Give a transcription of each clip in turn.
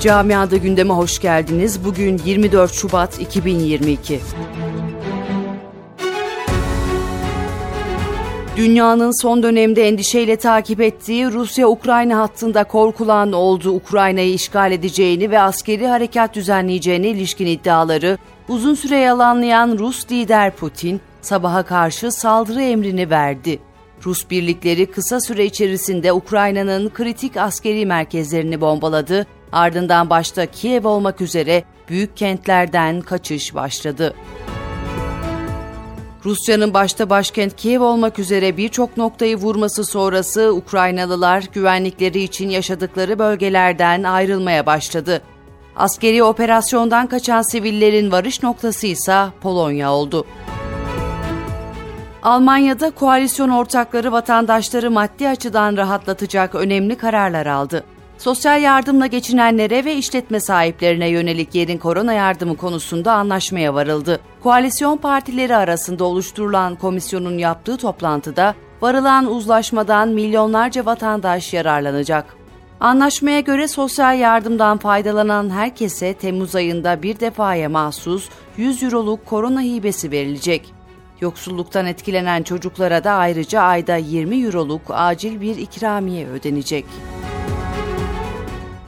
Camiada gündeme hoş geldiniz. Bugün 24 Şubat 2022. Dünyanın son dönemde endişeyle takip ettiği Rusya-Ukrayna hattında korkulan oldu Ukrayna'yı işgal edeceğini ve askeri harekat düzenleyeceğine ilişkin iddiaları uzun süre yalanlayan Rus lider Putin sabaha karşı saldırı emrini verdi. Rus birlikleri kısa süre içerisinde Ukrayna'nın kritik askeri merkezlerini bombaladı, ardından başta Kiev olmak üzere büyük kentlerden kaçış başladı. Rusya'nın başta başkent Kiev olmak üzere birçok noktayı vurması sonrası Ukraynalılar güvenlikleri için yaşadıkları bölgelerden ayrılmaya başladı. Askeri operasyondan kaçan sivillerin varış noktası ise Polonya oldu. Almanya'da koalisyon ortakları vatandaşları maddi açıdan rahatlatacak önemli kararlar aldı. Sosyal yardımla geçinenlere ve işletme sahiplerine yönelik yerin korona yardımı konusunda anlaşmaya varıldı. Koalisyon partileri arasında oluşturulan komisyonun yaptığı toplantıda varılan uzlaşmadan milyonlarca vatandaş yararlanacak. Anlaşmaya göre sosyal yardımdan faydalanan herkese Temmuz ayında bir defaya mahsus 100 euroluk korona hibesi verilecek. Yoksulluktan etkilenen çocuklara da ayrıca ayda 20 euroluk acil bir ikramiye ödenecek.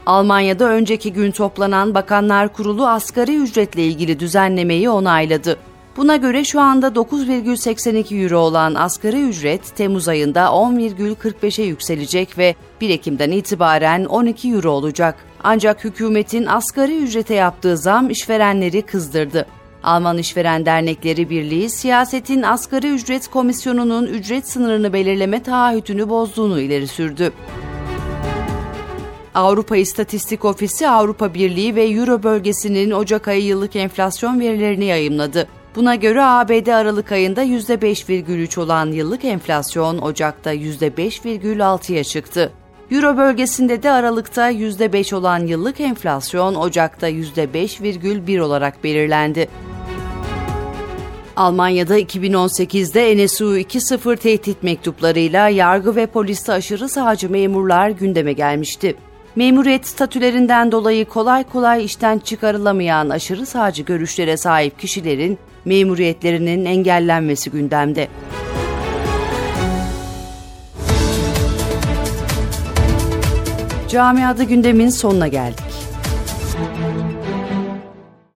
Almanya'da önceki gün toplanan Bakanlar Kurulu asgari ücretle ilgili düzenlemeyi onayladı. Buna göre şu anda 9,82 euro olan asgari ücret Temmuz ayında 10,45'e yükselecek ve 1 Ekim'den itibaren 12 euro olacak. Ancak hükümetin asgari ücrete yaptığı zam işverenleri kızdırdı. Alman İşveren Dernekleri Birliği, siyasetin asgari ücret komisyonunun ücret sınırını belirleme taahhütünü bozduğunu ileri sürdü. Avrupa İstatistik Ofisi Avrupa Birliği ve Euro bölgesinin Ocak ayı yıllık enflasyon verilerini yayımladı. Buna göre ABD Aralık ayında %5,3 olan yıllık enflasyon Ocak'ta %5,6'ya çıktı. Euro bölgesinde de Aralık'ta %5 olan yıllık enflasyon Ocak'ta %5,1 olarak belirlendi. Almanya'da 2018'de NSU 2.0 tehdit mektuplarıyla yargı ve poliste aşırı sağcı memurlar gündeme gelmişti. Memuriyet statülerinden dolayı kolay kolay işten çıkarılamayan aşırı sağcı görüşlere sahip kişilerin memuriyetlerinin engellenmesi gündemde. Camiada gündemin sonuna geldik.